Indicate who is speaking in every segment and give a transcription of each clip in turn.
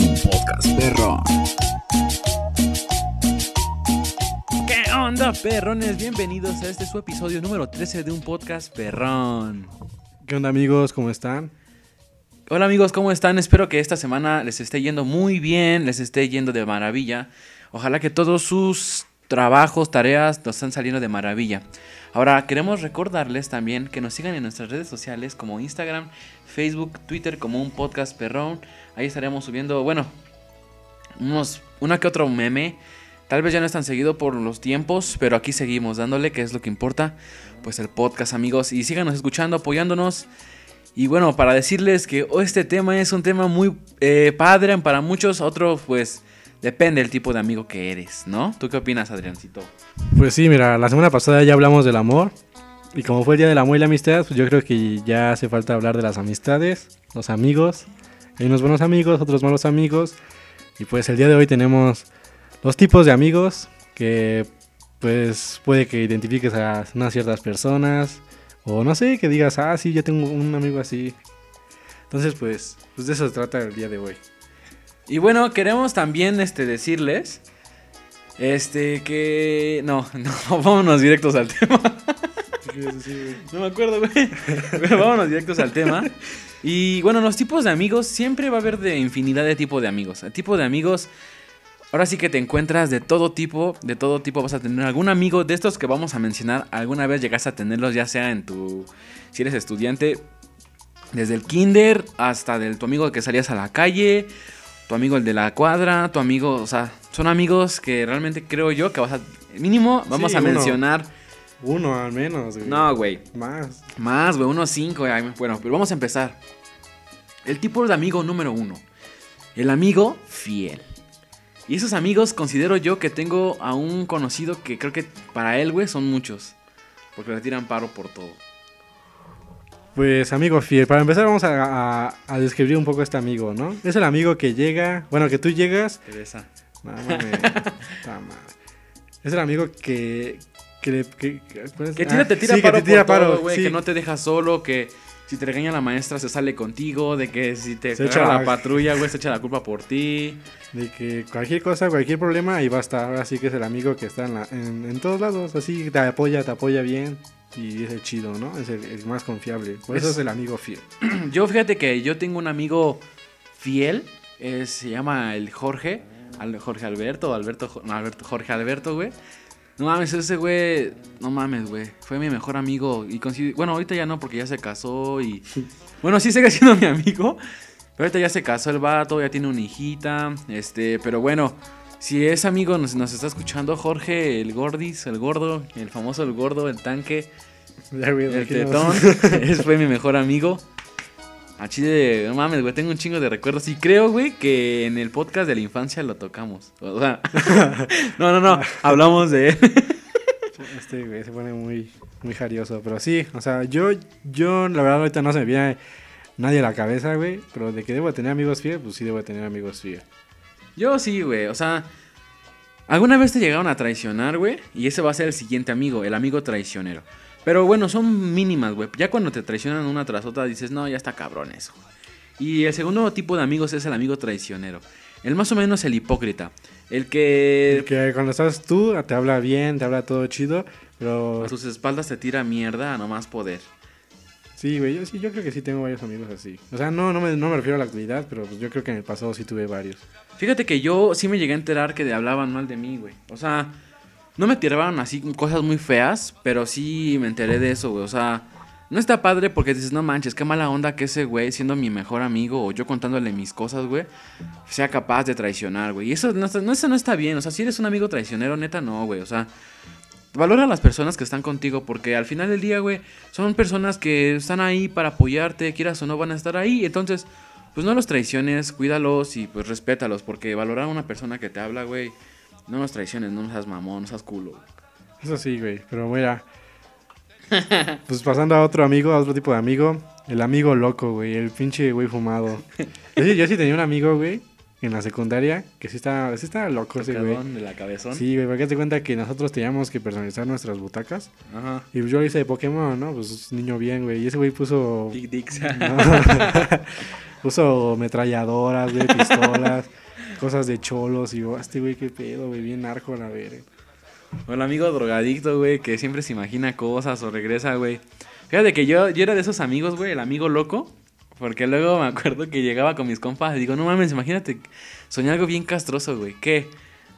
Speaker 1: un podcast perrón. ¿Qué onda, perrones? Bienvenidos a este su episodio número 13 de un podcast perrón.
Speaker 2: ¿Qué onda amigos? ¿Cómo están?
Speaker 1: Hola amigos, ¿cómo están? Espero que esta semana les esté yendo muy bien, les esté yendo de maravilla. Ojalá que todos sus trabajos, tareas nos están saliendo de maravilla. Ahora queremos recordarles también que nos sigan en nuestras redes sociales como Instagram, Facebook, Twitter como un podcast perrón. Ahí estaremos subiendo, bueno, unos, una que otro meme. Tal vez ya no es tan seguido por los tiempos, pero aquí seguimos dándole, que es lo que importa. Pues el podcast, amigos. Y síganos escuchando, apoyándonos. Y bueno, para decirles que este tema es un tema muy eh, padre para muchos, otros pues depende del tipo de amigo que eres, ¿no? ¿Tú qué opinas, Adriancito?
Speaker 2: Pues sí, mira, la semana pasada ya hablamos del amor. Y como fue el día del amor y la amistad, pues yo creo que ya hace falta hablar de las amistades, los amigos. Hay unos buenos amigos, otros malos amigos. Y pues el día de hoy tenemos los tipos de amigos que pues puede que identifiques a unas ciertas personas. O no sé, que digas, ah, sí, yo tengo un amigo así. Entonces, pues, pues de eso se trata el día de hoy.
Speaker 1: Y bueno, queremos también este, decirles este que... No, no, vámonos directos al tema. no me acuerdo, güey. Pero vámonos directos al tema. Y bueno, los tipos de amigos, siempre va a haber de infinidad de tipos de amigos. El tipo de amigos, ahora sí que te encuentras de todo tipo, de todo tipo vas a tener algún amigo de estos que vamos a mencionar, alguna vez llegaste a tenerlos, ya sea en tu, si eres estudiante, desde el kinder hasta del tu amigo que salías a la calle, tu amigo el de la cuadra, tu amigo, o sea, son amigos que realmente creo yo que vas a, mínimo, vamos
Speaker 2: Sí,
Speaker 1: a
Speaker 2: uno.
Speaker 1: mencionar.
Speaker 2: Uno al menos, güey.
Speaker 1: No, güey.
Speaker 2: Más.
Speaker 1: Más, güey, unos cinco. ay, Bueno, pero vamos a empezar. El tipo de amigo número uno. El amigo fiel. Y esos amigos considero yo que tengo a un conocido que creo que para él, güey, son muchos. Porque le tiran paro por todo.
Speaker 2: Pues amigo fiel, para empezar vamos a, a- a describir un poco a este amigo, ¿no? Es el amigo que llega, bueno, que tú llegas, no madre. es el amigo que que le- que, que-
Speaker 1: tira,
Speaker 2: Ah,
Speaker 1: te tira
Speaker 2: sí,
Speaker 1: paro
Speaker 2: que te tira
Speaker 1: por todo,
Speaker 2: paro,
Speaker 1: güey.
Speaker 2: sí.
Speaker 1: Que no te deja solo, que si te regaña la maestra se sale contigo, de que si te
Speaker 2: Se
Speaker 1: echa
Speaker 2: echa
Speaker 1: la
Speaker 2: la-
Speaker 1: patrulla, güey, se echa la culpa por ti.
Speaker 2: de que cualquier cosa, cualquier problema, ahí va a estar. Ahora sí que es el amigo que está en, la- en, en todos lados, así te apoya, te apoya bien y es el chido, ¿no? Es el, el más confiable. Por eso
Speaker 1: Es-
Speaker 2: es el amigo fiel.
Speaker 1: Yo fíjate que yo tengo un amigo fiel, se llama el Jorge, Al- Jorge Alberto, Alberto, no, Alberto, Jorge Alberto, güey. No mames, ese güey, no mames, güey, fue mi mejor amigo y bueno, ahorita ya no porque ya se casó y bueno, sí sigue siendo mi amigo, pero ahorita ya se casó el vato, ya tiene una hijita, este, pero bueno, si es amigo nos, nos está escuchando Jorge, el gordis, el gordo, el famoso el gordo, el tanque, el tetón, ese fue mi mejor amigo. A Chile, no mames, güey, tengo un chingo de recuerdos. Y creo, güey, que en el podcast de la infancia lo tocamos. O sea, no, no, no, hablamos de él.
Speaker 2: Este güey se pone muy, muy jarioso. Pero sí, o sea, yo, yo la verdad ahorita no se me viene nadie a la cabeza, güey. Pero de que debo de tener amigos fieles, pues sí debo de tener amigos fieles.
Speaker 1: Yo sí, güey, o sea, alguna vez te llegaron a traicionar, güey, y ese va a ser el siguiente amigo, el amigo traicionero. Pero bueno, son mínimas, güey. Ya cuando te traicionan una tras otra dices, no, ya está cabrón eso. Y el segundo tipo de amigos es el amigo traicionero. El más o menos el hipócrita. El que
Speaker 2: El que cuando estás tú, te habla bien, te habla todo chido. Pero
Speaker 1: A sus espaldas te tira mierda a no más poder.
Speaker 2: Sí, güey, yo sí, yo creo que sí tengo varios amigos así. O sea, no, no me, no me refiero a la actualidad, pero pues yo creo que en el pasado sí tuve varios.
Speaker 1: Fíjate que yo sí me llegué a enterar que hablaban mal de mí, güey. O sea, no me tiraban así cosas muy feas, pero sí me enteré de eso, güey. O sea, no está padre porque dices, no manches, qué mala onda que ese güey, siendo mi mejor amigo o yo contándole mis cosas, güey, sea capaz de traicionar, güey. Y eso no, no, eso no está bien. O sea, si eres un amigo traicionero, neta, no, güey. O sea, valora a las personas que están contigo porque al final del día, güey, son personas que están ahí para apoyarte, quieras o no van a estar ahí. Entonces, pues no los traiciones, cuídalos y pues respétalos porque valorar a una persona que te habla, güey, no los traiciones, no seas mamón, no seas culo.
Speaker 2: Eso sí, güey, pero mira. Pues pasando a otro amigo, a otro tipo de amigo. El amigo loco, güey, el pinche güey fumado. Yo yo sí tenía un amigo, güey, en la secundaria, que sí estaba, sí estaba loco ese güey.
Speaker 1: De la cabezón.
Speaker 2: Sí, güey, porque te cuenta que nosotros teníamos que personalizar nuestras butacas.
Speaker 1: Ajá.
Speaker 2: Y yo lo hice de Pokémon, ¿no? Pues niño bien, güey. Y ese güey puso.
Speaker 1: Big Dicks.
Speaker 2: No. Uso metralladoras, güey, pistolas, cosas de cholos. Y yo, "Ah, este güey, qué pedo, güey, bien narco a la verga.
Speaker 1: O el amigo drogadicto, güey, que siempre se imagina cosas o regresa, güey. Fíjate que yo, yo era de esos amigos, güey, el amigo loco. Porque luego me acuerdo que llegaba con mis compas y digo, no mames, imagínate, soñé algo bien castroso, güey. ¿Qué?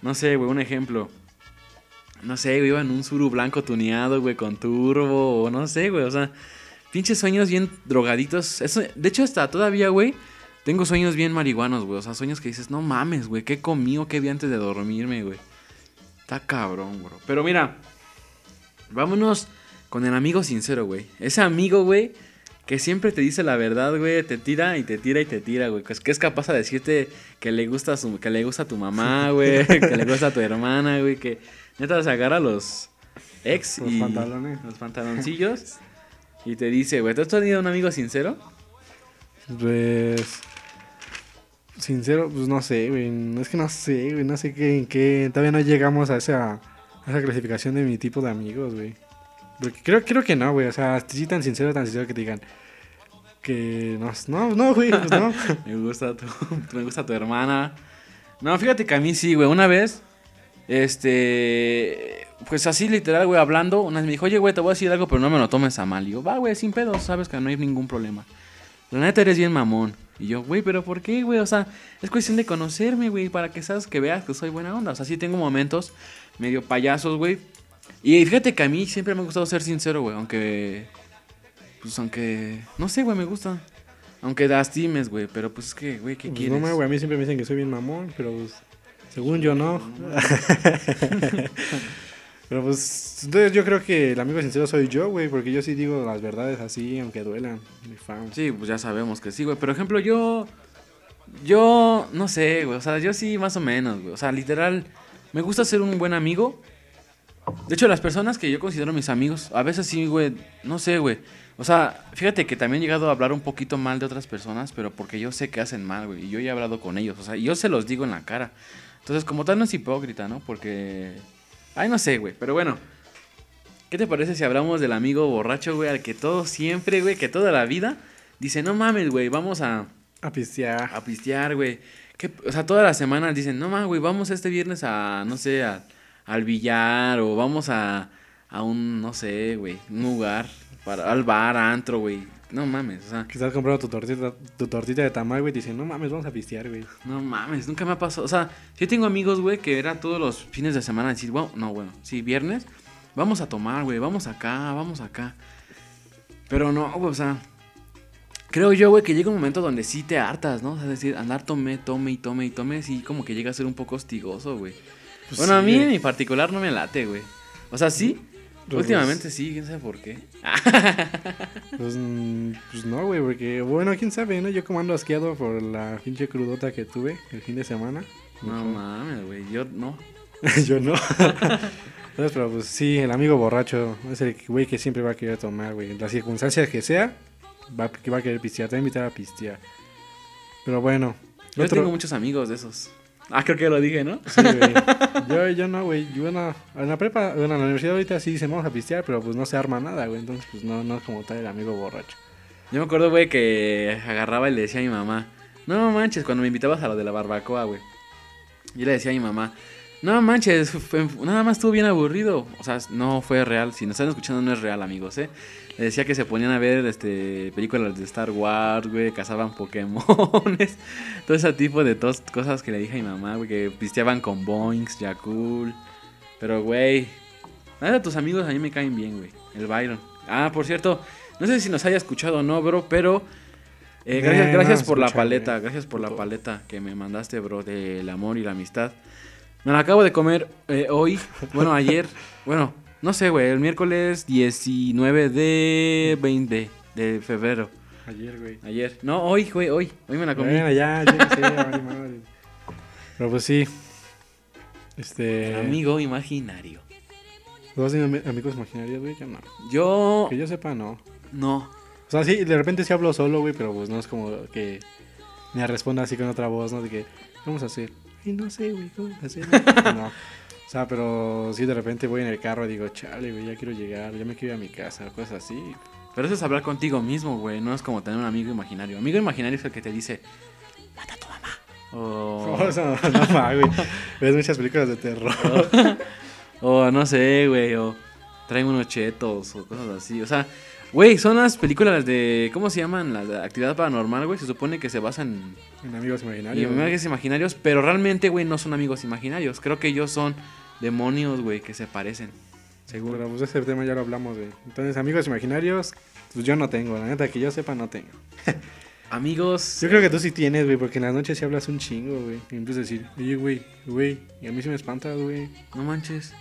Speaker 1: No sé, güey, un ejemplo. No sé, güey, iba en un suru blanco tuneado, güey, con turbo, o no sé, güey, o sea, pinches sueños bien drogaditos. Eso, de hecho, hasta todavía, güey, tengo sueños bien marihuanos, güey. O sea, sueños que dices, no mames, güey, ¿qué comí o qué vi antes de dormirme, güey? Está cabrón, bro. Pero mira, vámonos con el amigo sincero, güey. Ese amigo, güey, que siempre te dice la verdad, güey, te tira y te tira y te tira, güey. Que es- que es capaz de decirte que le gusta a su, que le gusta a tu mamá, güey, que le gusta a tu hermana, güey, que neta se agarra los ex
Speaker 2: Los
Speaker 1: y
Speaker 2: pantalones.
Speaker 1: los pantaloncillos y te dice, güey, ¿tú has tenido un amigo sincero?
Speaker 2: Pues. Sincero, pues no sé, güey. Es que no sé, güey. No sé qué, en qué. Todavía no llegamos a esa, a esa clasificación de mi tipo de amigos, güey. Creo, creo que no, güey. O sea, sí tan sincero, tan sincero que te digan. Que no, no, no, güey, pues no.
Speaker 1: Me gusta tu, me gusta tu hermana. No, fíjate que a mí sí, güey. Una vez, este, pues así literal, güey, hablando, una vez me dijo, oye, güey, te voy a decir algo, pero no me lo tomes a mal. Y yo, va, güey, sin pedos, sabes que no hay ningún problema. La neta eres bien mamón. Y yo, güey, pero ¿por qué, güey? O sea, es cuestión de conocerme, güey, para que sabes que veas que soy buena onda. O sea, sí tengo momentos medio payasos, güey. Y fíjate que a mí siempre me ha gustado ser sincero, güey, aunque pues aunque no sé, güey, me gusta. Aunque lastimes, güey, pero pues es que, güey, ¿qué
Speaker 2: Pues
Speaker 1: quieres?
Speaker 2: no, güey. A mí siempre me dicen que soy bien mamón, pero pues. Según yo, no. pero pues. Entonces yo creo que el amigo sincero soy yo, güey. Porque yo sí digo las verdades así, aunque duelan. Mi fan.
Speaker 1: Sí, pues ya sabemos que sí, güey. Por ejemplo, yo. Yo. No sé, güey. O sea, yo sí, más o menos, güey. O sea, literal. Me gusta ser un buen amigo. De hecho, las personas que yo considero mis amigos, a veces sí, güey. No sé, güey. O sea, fíjate que también he llegado a hablar un poquito mal de otras personas, pero porque yo sé que hacen mal, güey. Y yo ya he hablado con ellos. O sea, yo se los digo en la cara. Entonces, como tal, no es hipócrita, ¿no? Porque. Ay, no sé, güey. Pero bueno. ¿Qué te parece si hablamos del amigo borracho, güey? Al que todo siempre, güey, que toda la vida dice, no mames, güey, vamos a,
Speaker 2: A pistear.
Speaker 1: a pistear, güey. O sea, toda la semana dicen, no mames, güey, vamos este viernes a, no sé, a- al billar o vamos a, a un, no sé, güey, un lugar, para, al bar, antro, güey. No mames, o sea,
Speaker 2: Que estás comprando tu tortita, tu tortita de tamal, güey. y Dicen, no mames, vamos a pistear, güey.
Speaker 1: no mames, nunca me ha pasado. O sea, yo tengo amigos, güey, que era todos los fines de semana decir, bueno, no, bueno, sí, viernes, vamos a tomar, güey, vamos acá, vamos acá. Pero no, güey, o sea, creo yo, güey, que llega un momento donde sí te hartas, ¿no? O sea, es decir, andar tome, tome y tome y tome, sí, como que llega a ser un poco hostigoso, güey.
Speaker 2: Pues
Speaker 1: bueno, a mí
Speaker 2: güey.
Speaker 1: en particular no me late, güey. O sea, sí, últimamente sí, quién sabe por qué.
Speaker 2: Pues, pues no, güey, porque, bueno, quién sabe, ¿no? Yo como ando asqueado por la pinche crudota que tuve el fin de semana.
Speaker 1: No mames, güey, yo no.
Speaker 2: Yo no. Entonces, pero pues sí, el amigo borracho es el güey que siempre va a querer tomar, güey. En las circunstancias que sea, va, que va a querer pistear. Te va a invitar a pistear. Pero bueno.
Speaker 1: Yo
Speaker 2: otro-
Speaker 1: tengo muchos amigos de esos. Ah, creo que lo dije, ¿no?
Speaker 2: Sí, güey. Yo, yo no, güey. Yo no. En la prepa, bueno, en la universidad ahorita sí dicen vamos a pistear, pero pues no se arma nada, güey. Entonces, pues no, no es como tal el amigo borracho.
Speaker 1: Yo me acuerdo, güey, que agarraba y le decía a mi mamá, no manches, cuando me invitabas a lo de la barbacoa, güey. Yo le decía a mi mamá, no manches, fue- nada más estuvo bien aburrido. O sea, no fue real. Si nos están escuchando, no es real, amigos, ¿eh? Le decía que se ponían a ver este películas de Star Wars, güey, cazaban Pokémones, todo ese tipo de tos- cosas que le dije a mi mamá, güey, que pisteaban con Boinks, Yakul. Pero, güey, nada de tus amigos a mí me caen bien, güey. El Byron. Ah, por cierto, no sé si nos haya escuchado o no, bro, pero eh, gracias, gracias por la paleta, gracias por la paleta que me mandaste, bro, del amor y la amistad. Me la acabo de comer eh, hoy, bueno, ayer, bueno, no sé, güey, el miércoles 19 de 20 de febrero.
Speaker 2: Ayer, güey.
Speaker 1: Ayer. No, hoy, güey, hoy. Hoy me la comí.
Speaker 2: Bueno, ya, ya, sí, madre. Pero pues sí. Este.
Speaker 1: Amigo imaginario.
Speaker 2: ¿Dos ami- amigos imaginarios, güey? Yo no.
Speaker 1: Yo,
Speaker 2: Que yo sepa, no.
Speaker 1: no.
Speaker 2: O sea, sí, de repente sí hablo solo, güey, pero pues no es como que me responda así con otra voz, ¿no? De que, ¿qué vamos a hacer? Ay, no sé, güey, ¿cómo hacer? no. O sea, pero sí de repente voy en el carro y digo, chale, güey, ya quiero llegar, ya me quiero ir a mi casa, cosas así.
Speaker 1: Pero eso es hablar contigo mismo, güey. No es como tener un amigo imaginario. Amigo imaginario es el que te dice, mata a tu mamá. O,
Speaker 2: Oh, eso no, no, ma, güey. Ves muchas películas de terror.
Speaker 1: o no sé, güey. O traen unos chetos o cosas así. O sea, güey, son las películas de. ¿Cómo se llaman? Las de actividad paranormal, güey. Se supone que se basan
Speaker 2: En amigos
Speaker 1: en
Speaker 2: imaginarios.
Speaker 1: amigos imaginarios. Pero realmente, güey, no son amigos imaginarios. Creo que ellos son demonios, güey, que se parecen. Seguro.
Speaker 2: Pues ese tema ya lo hablamos, güey. Entonces, amigos imaginarios, pues yo no tengo. La neta, que yo sepa, no tengo.
Speaker 1: Amigos.
Speaker 2: Yo creo que tú sí tienes, güey, porque en las noches sí hablas un chingo, güey. Y empiezas a decir, oye, güey, güey. Y a mí sí me espanta, güey.
Speaker 1: No manches.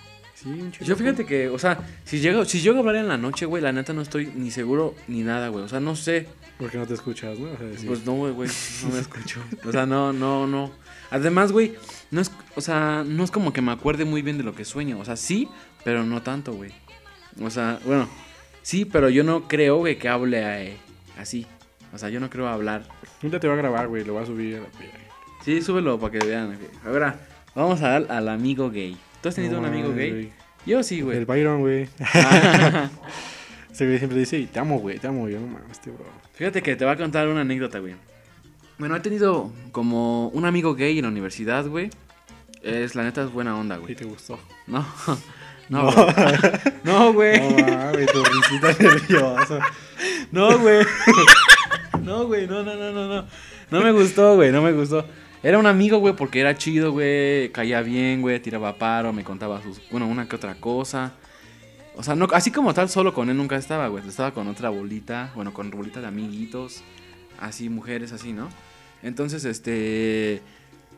Speaker 2: Sí, un chingo.
Speaker 1: Yo fíjate que, o sea, si llego, si llego a hablar en la noche, güey, la neta no estoy ni seguro ni nada, güey. O sea, no sé.
Speaker 2: Porque no te escuchas, ¿no? O sea,
Speaker 1: Pues no, güey, güey, no me escucho. O sea, no, no, no. Además, güey, no es, o sea, no es como que me acuerde muy bien de lo que sueño. O sea, sí, pero no tanto, güey. O sea, bueno, sí, pero yo no creo, güey, que hable eh, así. O sea, yo no creo hablar.
Speaker 2: un día te va a grabar, güey, lo va a subir a la.
Speaker 1: Sí, súbelo para que vean. Ahora, vamos a dar al amigo gay. ¿Tú has tenido
Speaker 2: No
Speaker 1: un amigo gay?
Speaker 2: güey.
Speaker 1: Yo sí, güey.
Speaker 2: El Byron, güey. Ese güey siempre dice, te amo, güey, te amo. Yo no mames, este bro.
Speaker 1: Fíjate que te voy a contar una anécdota, güey. Bueno, he tenido como un amigo gay en la universidad, güey. Es, la neta, es buena onda,
Speaker 2: ¿Y
Speaker 1: güey.
Speaker 2: te gustó?
Speaker 1: No, no, güey. No, güey.
Speaker 2: No mames, tu risita nerviosa.
Speaker 1: No, güey. No, güey, no, no, no, no, no. No me gustó, güey, no me gustó. Era un amigo, güey, porque era chido, güey. Caía bien, güey, tiraba paro, me contaba sus, bueno, una que otra cosa. O sea, no, así como tal, solo con él nunca estaba, güey. Estaba con otra bolita, bueno, con bolita de amiguitos, así, mujeres, así, ¿no? Entonces, este...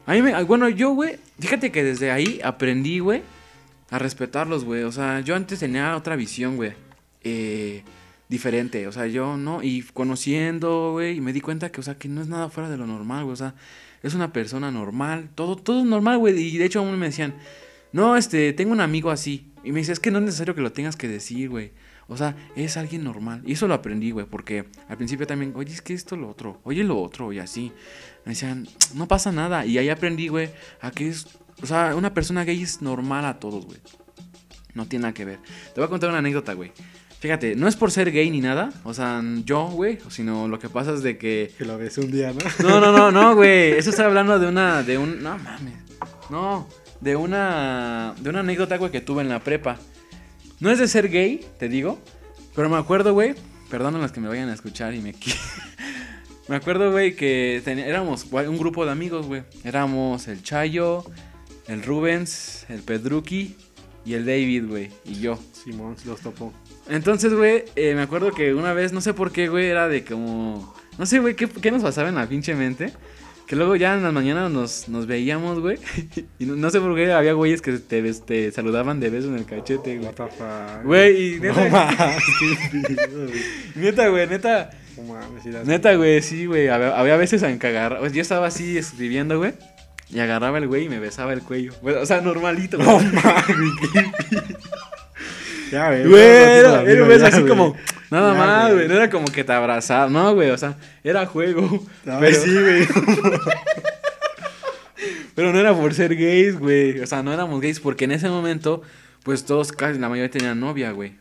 Speaker 1: A mí me, bueno, yo, güey, fíjate que desde ahí aprendí, güey, a respetarlos, güey. O sea, yo antes tenía otra visión, güey. Eh, diferente. O sea, yo no. Y conociendo, güey, y me di cuenta que, o sea, que no es nada fuera de lo normal, güey. O sea, es una persona normal. Todo, todo es normal, güey. Y de hecho, aún me decían, no, este, tengo un amigo así. Y me dice, es que no es necesario que lo tengas que decir, güey. O sea, es alguien normal. Y eso lo aprendí, güey, porque al principio también, oye, es que esto, lo otro, oye, lo otro, y así. Me decían, no pasa nada. Y ahí aprendí, güey, a que es, o sea, una persona gay es normal a todos, güey. No tiene nada que ver. Te voy a contar una anécdota, güey. Fíjate, no es por ser gay ni nada, o sea, yo, güey, sino lo que pasa es de que...
Speaker 2: Que lo ves un día, ¿no?
Speaker 1: No, no, no, no, güey, eso estoy hablando de una, de un... No, mames, no, de una, de una anécdota, güey, que tuve en la prepa. No es de ser gay, te digo, pero me acuerdo, güey, perdonen los que me vayan a escuchar y me... me acuerdo, güey, que teni- éramos un grupo de amigos, güey. Éramos el Chayo, el Rubens, el Pedruki y el David, güey, y yo.
Speaker 2: Simón los topó.
Speaker 1: Entonces, güey, eh, me acuerdo que una vez, no sé por qué, güey, era de como... No sé, güey, ¿qué, qué nos pasaba en la pinche mente? Que luego ya en las mañanas nos, nos veíamos, güey. Y no, no sé por qué había güeyes que te, te saludaban de beso en el cachete, güey.
Speaker 2: What the fuck.
Speaker 1: Güey, y
Speaker 2: No
Speaker 1: neta,
Speaker 2: güey.
Speaker 1: neta, güey, neta,
Speaker 2: No mames,
Speaker 1: neta, güey, sí, güey. Había, había veces en agarraba, yo estaba así escribiendo, güey. Y agarraba el güey y me besaba el cuello. O sea, normalito.
Speaker 2: No mames. Ya, güey.
Speaker 1: Güey, era, era un
Speaker 2: ya,
Speaker 1: beso así
Speaker 2: güey.
Speaker 1: como, nada
Speaker 2: Ya,
Speaker 1: más,
Speaker 2: güey.
Speaker 1: No era como que te abrazaba, no, güey. O sea, era juego.
Speaker 2: No,
Speaker 1: pero,
Speaker 2: sí, güey.
Speaker 1: pero no era por ser gays, güey. O sea, no éramos gays porque en ese momento, pues todos, casi la mayoría tenían novia, güey.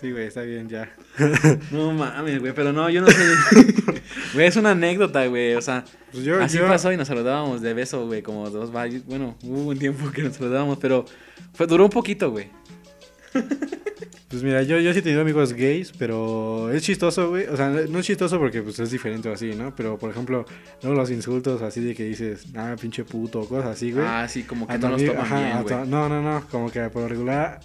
Speaker 2: Sí, güey, está bien, ya.
Speaker 1: No mames, güey, pero no, yo no sé. Güey, es una anécdota, güey. O sea,
Speaker 2: Pues yo,
Speaker 1: así
Speaker 2: yo-
Speaker 1: pasó y nos saludábamos de beso, güey, como dos. Bueno, hubo un tiempo que nos saludábamos, pero fue, duró un poquito, güey.
Speaker 2: Pues mira, yo, yo sí he tenido amigos gays, pero es chistoso, güey. O sea, no es chistoso porque pues es diferente o así, ¿no? Pero, por ejemplo, luego los insultos así de que dices, ah, pinche puto, o cosas así, güey.
Speaker 1: Ah, sí, como que
Speaker 2: A
Speaker 1: no los toman
Speaker 2: ajá,
Speaker 1: bien, güey.
Speaker 2: No, no, no, como que por lo regular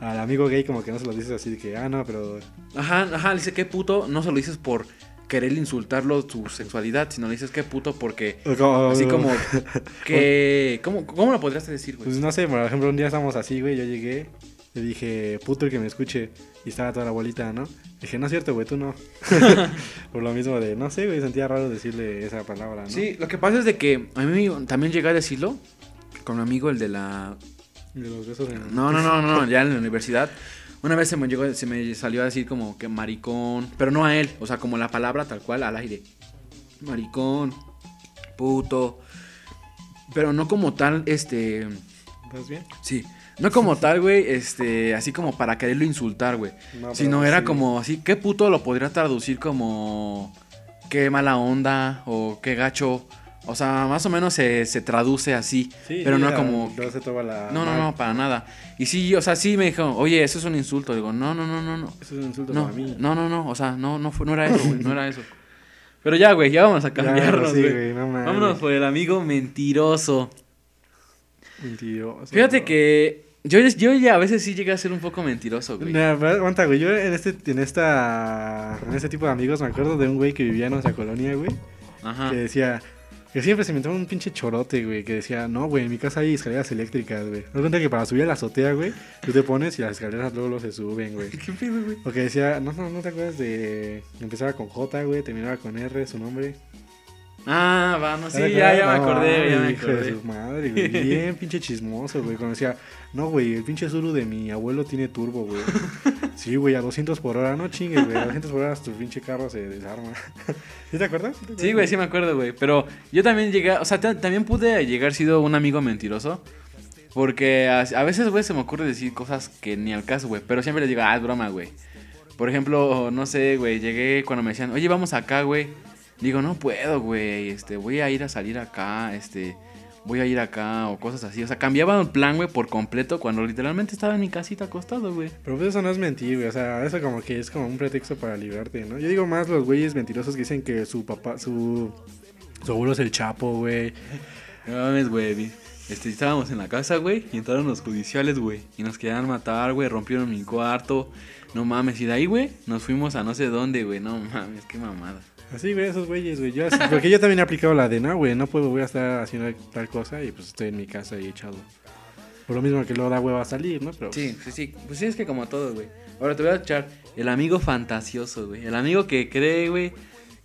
Speaker 2: al amigo gay como que no se lo dices así de que, ah, no, pero...
Speaker 1: Ajá, ajá, le dice que puto, no se lo dices por querer insultarlo su sexualidad, sino le dices que puto porque así como que ¿cómo, cómo lo podrías decir, güey?
Speaker 2: Pues no sé, por ejemplo, un día estábamos así, güey, yo llegué, le dije, puto el que me escuche, y estaba toda la bolita, ¿no? Dije, no es cierto, güey, tú no. por lo mismo de, no sé, güey, sentía raro decirle esa palabra, ¿no?
Speaker 1: Sí, lo que pasa es de que a mí también llegué a decirlo con mi amigo el de la
Speaker 2: De los besos en...
Speaker 1: No, no, no, no, ya en la universidad. Una vez se me llegó, se me salió a decir como que maricón, pero no a él, o sea, como la palabra tal cual al aire. Maricón, puto. Pero no como tal, este,
Speaker 2: ¿Estás bien?
Speaker 1: sí, No como tal, güey, este, así como para quererlo insultar, güey.
Speaker 2: No,
Speaker 1: sino era
Speaker 2: sí.
Speaker 1: como así, ¿qué puto lo podría traducir como qué mala onda o qué gacho? O sea, más o menos se, se traduce así,
Speaker 2: Sí,
Speaker 1: pero
Speaker 2: sí,
Speaker 1: no
Speaker 2: sea,
Speaker 1: como...
Speaker 2: No se toma la.
Speaker 1: No, no, no, para nada. Y sí, o sea, sí me dijo, oye, eso es un insulto. Digo, no, no, no, no, no.
Speaker 2: Eso es un insulto
Speaker 1: No,
Speaker 2: para mí.
Speaker 1: no, no, no, o sea, no, no, fue, no era eso, güey, no era eso. Pero ya, güey, ya vamos a cambiarnos,
Speaker 2: sí,
Speaker 1: güey.
Speaker 2: güey, no.
Speaker 1: Vámonos por el amigo mentiroso.
Speaker 2: Mentiroso.
Speaker 1: Fíjate que yo, yo ya a veces sí llegué a ser un poco mentiroso, güey.
Speaker 2: Nah, pero aguanta, güey. Yo en este, en esta, en este tipo de amigos me acuerdo de un güey que vivía en nuestra colonia, güey.
Speaker 1: Ajá.
Speaker 2: Que decía, que siempre se inventaba un pinche chorote, güey. Que decía, no, güey, en mi casa hay escaleras eléctricas, güey. Me cuenta que para subir a la azotea, güey, tú te pones y las escaleras luego, luego se suben, güey.
Speaker 1: ¿Qué pedo, güey?
Speaker 2: O que decía, no, no, no te acuerdas de. Empezaba con J, güey, terminaba con R, su nombre.
Speaker 1: Ah, va, no, sí,
Speaker 2: ¿Te
Speaker 1: ya, ya me acordé, ya me
Speaker 2: hijo de
Speaker 1: acordé.
Speaker 2: su madre, güey. Bien pinche chismoso, güey. Cuando decía, no, güey, el pinche Zuru de mi abuelo tiene turbo, güey. Sí, güey, a 200 por hora. No chingues, güey. A 200 por hora tu pinche carro se desarma. ¿Sí te acuerdas? te acuerdas?
Speaker 1: Sí, güey, sí me acuerdo, güey. Pero yo también llegué, o sea, ta- también pude llegar sido un amigo mentiroso. Porque a, a veces, güey, se me ocurre decir cosas que ni al caso, güey. Pero siempre les digo, ah, es broma, güey. Por ejemplo, no sé, güey, llegué cuando me decían, oye, vamos acá, güey. Digo, no puedo, güey, este, voy a ir a salir acá, este, voy a ir acá o cosas así. O sea, cambiaba el plan, güey, por completo cuando literalmente estaba en mi casita acostado, güey.
Speaker 2: Pero pues eso no es mentir, güey. O sea, eso como que es como un pretexto para librarte, ¿no? Yo digo más los güeyes mentirosos que dicen que su papá, su, su abuelo es el chapo, güey.
Speaker 1: No mames, güey. Este, estábamos en la casa, güey, y entraron los judiciales, güey. Y nos querían matar, güey, rompieron mi cuarto. No mames, y de ahí, güey, nos fuimos a no sé dónde, güey. No mames, qué mamada.
Speaker 2: Así, güey, esos güeyes, güey. Yo así- porque yo también he aplicado la de, no, güey, no puedo, voy a estar haciendo tal cosa y pues estoy en mi casa y echado. Por lo mismo que luego da hueva a salir, ¿no? Pero
Speaker 1: Sí, sí, sí. Pues sí, es que como todo, güey. Ahora te voy a echar el amigo fantasioso, güey. El amigo que cree, güey,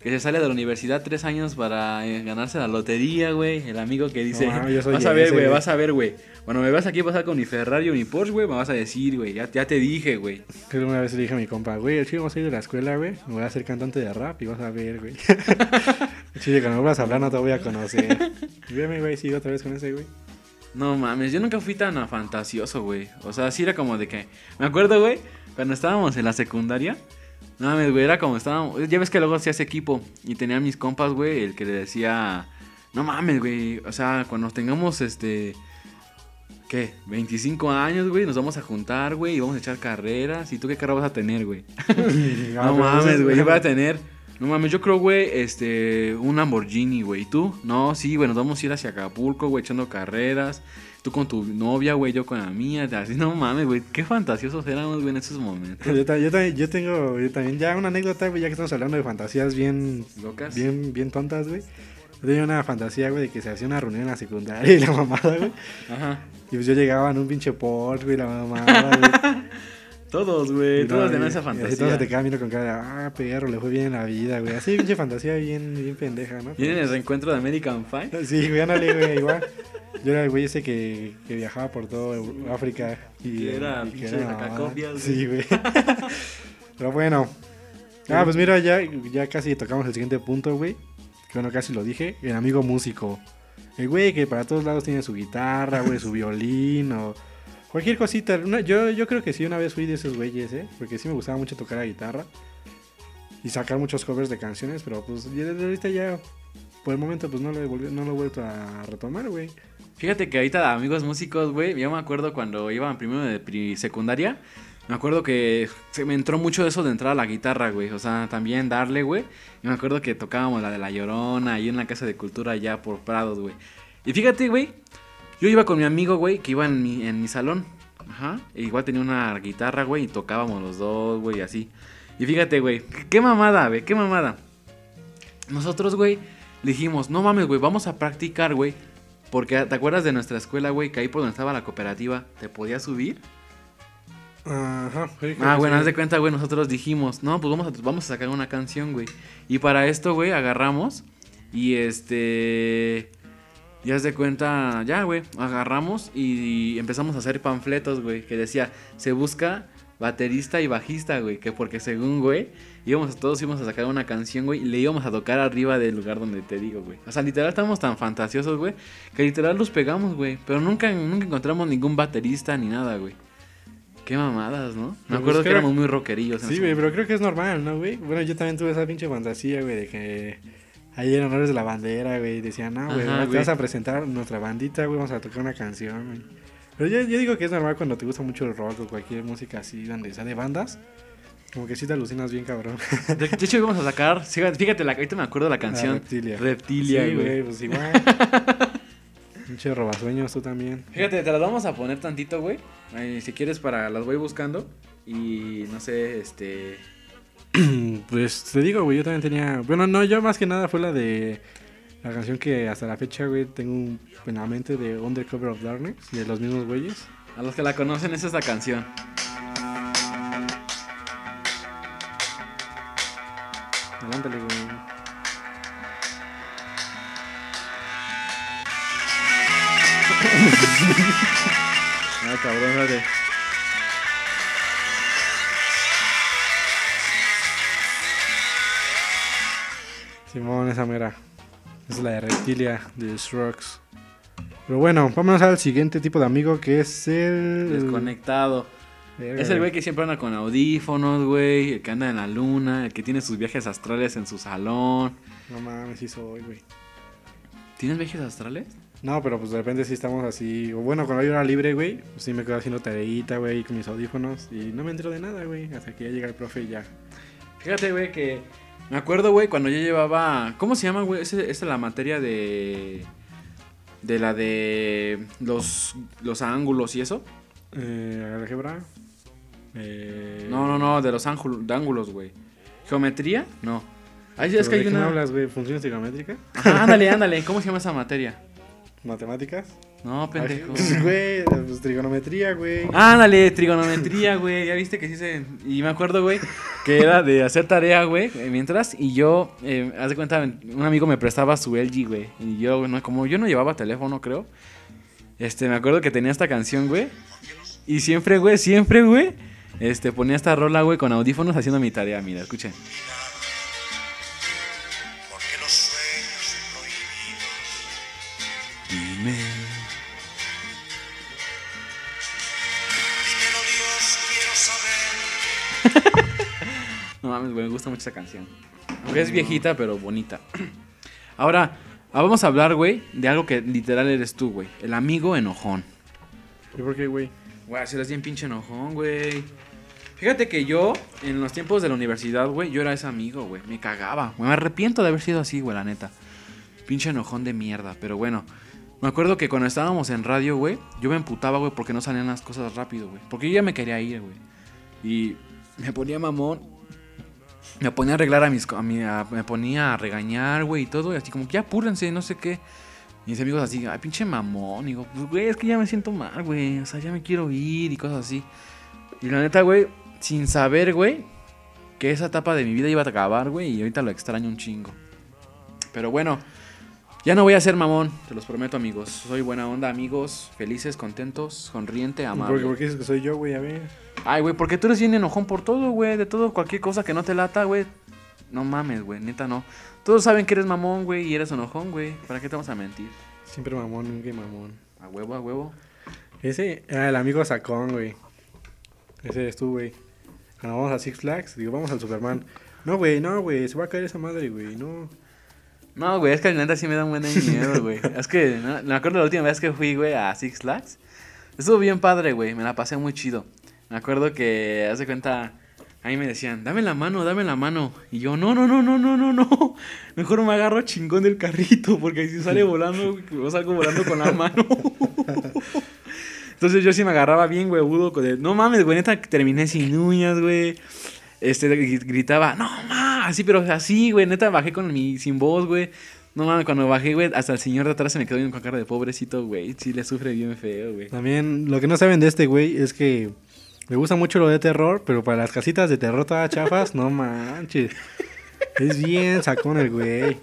Speaker 1: que se sale de la universidad tres años para eh, ganarse la lotería, güey. El amigo que dice,
Speaker 2: yo soy
Speaker 1: vas a ver,
Speaker 2: ese,
Speaker 1: güey,
Speaker 2: güey".
Speaker 1: vas a ver, güey. Cuando me vas aquí pasar con mi Ferrari o mi Porsche, güey, me vas a decir, güey, ya, ya te dije, güey.
Speaker 2: Creo que una vez le dije a mi compa, güey, el chico vamos a ir de la escuela, güey. Me voy a hacer cantante de rap y vas a ver, güey. chile, cuando me vuelvas a hablar no te voy a conocer. Y Veme, güey, sigo otra vez con ese, güey.
Speaker 1: No mames, yo nunca fui tan a fantasioso, güey. O sea, sí era como de que. Me acuerdo, güey, cuando estábamos en la secundaria. No mames, güey, era como estábamos. Ya ves que luego hacías equipo. Y tenía a mis compas, güey, el que le decía. No mames, güey. O sea, cuando tengamos este. ¿Qué? 25 años, güey. Nos vamos a juntar, güey. Y vamos a echar carreras. ¿Y tú qué carro vas a tener, güey?
Speaker 2: Ah,
Speaker 1: no
Speaker 2: pero
Speaker 1: mames, güey. Yo voy a tener. No mames, yo creo, güey, este. Un Lamborghini, güey. ¿Y tú? No, sí, güey. Nos vamos a ir hacia Acapulco, güey, echando carreras. Tú con tu novia, güey. Yo con la mía. Así, no mames, güey. Qué fantasiosos éramos, güey, en esos momentos.
Speaker 2: Yo, yo ta- yo tengo yo también ya una anécdota, güey, ya que estamos hablando de fantasías bien,
Speaker 1: Locas.
Speaker 2: bien, bien tontas, güey. Yo tenía una fantasía, güey, de que se hacía una reunión en la secundaria y la mamada, güey.
Speaker 1: Ajá.
Speaker 2: Y pues yo llegaba en un pinche Porsche, güey, la mamada, güey.
Speaker 1: Todos, güey. Todos tenían esa
Speaker 2: Y así
Speaker 1: fantasía.
Speaker 2: todos se te quedan viendo con cara de, ah, perro, le fue bien en la vida, güey. Así, pinche fantasía bien, bien pendeja, ¿no?
Speaker 1: ¿Vienen el reencuentro de American Pie?
Speaker 2: Sí, güey, ándale, güey, igual. Yo era el güey ese que, que viajaba por todo África. Y,
Speaker 1: Que era
Speaker 2: y
Speaker 1: pinche sacacopias,
Speaker 2: mamada. Sí, güey. Pero bueno. Ah, pues mira, ya, ya casi tocamos el siguiente punto, güey. Bueno, casi lo dije. El amigo músico. El güey que para todos lados tiene su guitarra, güey, su violín o cualquier cosita. Una- yo, yo creo que sí, una vez fui de esos güeyes, ¿eh? Porque sí me gustaba mucho tocar la guitarra. Y sacar muchos covers de canciones, pero pues ya desde ahorita ya... Por el momento, pues no lo he, no lo he vuelto a retomar, güey.
Speaker 1: Fíjate que ahorita, amigos músicos, güey, yo me acuerdo cuando iba en primero de secundaria, me acuerdo que se me entró mucho eso de entrar a la guitarra, güey, o sea, también darle, güey, y me acuerdo que tocábamos la de La Llorona, ahí en la Casa de Cultura allá por Prados, güey. Y fíjate, güey, yo iba con mi amigo, güey, que iba en mi, en mi salón, ajá, e igual tenía una guitarra, güey, y tocábamos los dos, güey, así. Y fíjate, güey, qué mamada, güey, qué mamada. Nosotros, güey, le dijimos, no mames, güey, vamos a practicar, güey. Porque, ¿te acuerdas de nuestra escuela, güey? Que ahí por donde estaba la cooperativa, ¿te podías subir?
Speaker 2: Ajá. sí,
Speaker 1: Ah, bueno, haz de cuenta, güey, nosotros dijimos, no, pues vamos a, vamos a sacar una canción, güey. Y para esto, güey, agarramos y este... Ya haz de cuenta, ya, güey, agarramos y empezamos a hacer panfletos, güey, que decía, se busca baterista y bajista, güey. Que porque según, güey, íbamos todos íbamos a sacar una canción, güey, y le íbamos a tocar arriba del lugar donde te digo, güey. O sea, literal estábamos tan fantasiosos, güey, que literal los pegamos, güey. Pero nunca, nunca encontramos ningún baterista ni nada, güey. Qué mamadas, ¿no? Me
Speaker 2: Pues
Speaker 1: acuerdo que éramos muy rockerillos. en
Speaker 2: Sí, güey, pero creo que es normal, ¿no, güey? Bueno, yo también tuve esa pinche fantasía, güey, de que ahí en honores de la bandera, güey, decían, no, güey,
Speaker 1: Ajá,
Speaker 2: te vas a presentar nuestra bandita, güey, vamos a tocar una canción, güey. Pero yo, yo digo que es normal cuando te gusta mucho el rock o cualquier música así, donde sea de bandas, como que sí te alucinas bien, cabrón.
Speaker 1: De, de hecho, íbamos a sacar, fíjate, la, ahorita me acuerdo de la canción.
Speaker 2: Reptilia.
Speaker 1: Reptilia,
Speaker 2: sí,
Speaker 1: güey.
Speaker 2: pues igual. Pinche robasueños, tú también.
Speaker 1: Fíjate, te las vamos a poner tantito, güey. Si quieres, para las voy buscando. Y no sé, este.
Speaker 2: Pues te digo, güey, yo también tenía. Bueno, no, yo más que nada fue la de. La canción que hasta la fecha, güey, tengo un- en la mente de Undercover of Darkness, de los mismos güeyes.
Speaker 1: A los que la conocen es esta canción.
Speaker 2: Adelántale, güey.
Speaker 1: Ah, cabrón, espérate.
Speaker 2: Simón, esa mera. Es la de Reptilia de Strokes. Pero bueno, vámonos al siguiente tipo de amigo que es el.
Speaker 1: Desconectado.
Speaker 2: Verga,
Speaker 1: Es el güey que siempre anda con audífonos, güey. El que anda en la luna. El que tiene sus viajes astrales en su salón.
Speaker 2: No mames, sí soy, güey.
Speaker 1: ¿Tienes viajes astrales?
Speaker 2: No, pero pues de repente sí estamos así. O bueno, cuando hay hora libre, güey, pues sí me quedo haciendo tareita, güey, con mis audífonos. Y no me entero de nada, güey. Hasta que ya llega el profe y ya.
Speaker 1: Fíjate, güey, que. Me acuerdo, güey, cuando yo llevaba. ¿Cómo se llama, güey? Esa es la materia de. De la de. Los, los ángulos y eso.
Speaker 2: Eh, álgebra. Eh,
Speaker 1: No, no, no, de los ángulos, de ángulos, güey. ¿Geometría? No.
Speaker 2: ¿pero
Speaker 1: es que
Speaker 2: ¿De
Speaker 1: hay
Speaker 2: qué
Speaker 1: una.
Speaker 2: hablas, güey? ¿Funciones trigonométricas?
Speaker 1: Ajá, ándale, ándale. ¿Cómo se llama esa materia?
Speaker 2: ¿Matemáticas?
Speaker 1: No, pendejo.
Speaker 2: Ay, Güey, pues trigonometría, güey.
Speaker 1: Ándale, trigonometría, güey. Ya viste que sí se. Y me acuerdo, güey, que era de hacer tarea, güey, eh, mientras. Y yo, eh, haz de cuenta, un amigo me prestaba su LG, güey. Y yo, no, como yo no llevaba teléfono, creo. Este, me acuerdo que tenía esta canción, güey. Y siempre, güey, siempre, güey. Este, ponía esta rola, güey, con audífonos haciendo mi tarea. Mira, escuchen. No mames, güey, me gusta mucho esa canción. Aunque es viejita, pero bonita. Ahora, ah, vamos a hablar, güey, de algo que literal eres tú, güey. El amigo enojón.
Speaker 2: ¿Y por qué, güey?
Speaker 1: Güey, si eres bien pinche enojón, güey. Fíjate que yo, en los tiempos de la universidad, güey, yo era ese amigo, güey. Me cagaba. güey. Me arrepiento de haber sido así, güey, la neta. Pinche enojón de mierda. Pero bueno, me acuerdo que cuando estábamos en radio, güey, yo me emputaba, güey, porque no salían las cosas rápido, güey. Porque yo ya me quería ir, güey. Y me ponía mamón. Me ponía a arreglar a mis... A mi- me ponía a regañar, güey, y todo. Y así como que ya apúrense, no sé qué. Y mis amigos así, ay, pinche mamón. Y digo, pues, güey, es que ya me siento mal, güey. O sea, ya me quiero ir y cosas así. Y la neta, güey, sin saber, güey, que esa etapa de mi vida iba a acabar, güey. Y ahorita lo extraño un chingo. Pero bueno, ya no voy a ser mamón, te los prometo, amigos. Soy buena onda, amigos. Felices, contentos, sonriente,
Speaker 2: ¿Por
Speaker 1: amable.
Speaker 2: qué, por qué dices que soy yo, güey? A ver.
Speaker 1: Ay, güey, porque tú eres bien enojón por todo, güey. De todo, cualquier cosa que no te lata, güey. No mames, güey, neta no. Todos saben que eres mamón, güey, y eres enojón, güey. ¿Para qué te vamos a mentir?
Speaker 2: Siempre mamón, nunca mamón.
Speaker 1: A huevo, a huevo.
Speaker 2: Ese era el amigo sacón, güey. Ese eres tú, güey. Cuando vamos a Six Flags, digo, vamos al Superman. No, güey, no, güey, se va a caer esa madre, güey, no.
Speaker 1: No, güey, es que la neta sí me da un buen de miedo, güey. es que no, me acuerdo la última vez que fui, güey, a Six Flags. Estuvo bien padre, güey. Me la pasé muy chido. Me acuerdo que, hace cuenta, ahí me decían, dame la mano, dame la mano. Y yo, no, no, no, no, no, no, no. Mejor me agarro chingón del carrito, porque si sale volando, yo salgo volando con la mano. Entonces yo sí me agarraba bien, güey, agudo. con el- No mames, güey, neta, terminé sin uñas, güey. Este, gri- gritaba, no mames, así, pero así, güey, neta, bajé con mi, sin voz, güey. No mames, cuando bajé, güey, hasta el señor de atrás se me quedó bien con cara de pobrecito, güey. Sí, le sufre bien feo, güey.
Speaker 2: También, lo que no saben de este güey es que me gusta mucho lo de terror, pero para las casitas de terror todas chafas, no manches. Es bien sacón el güey.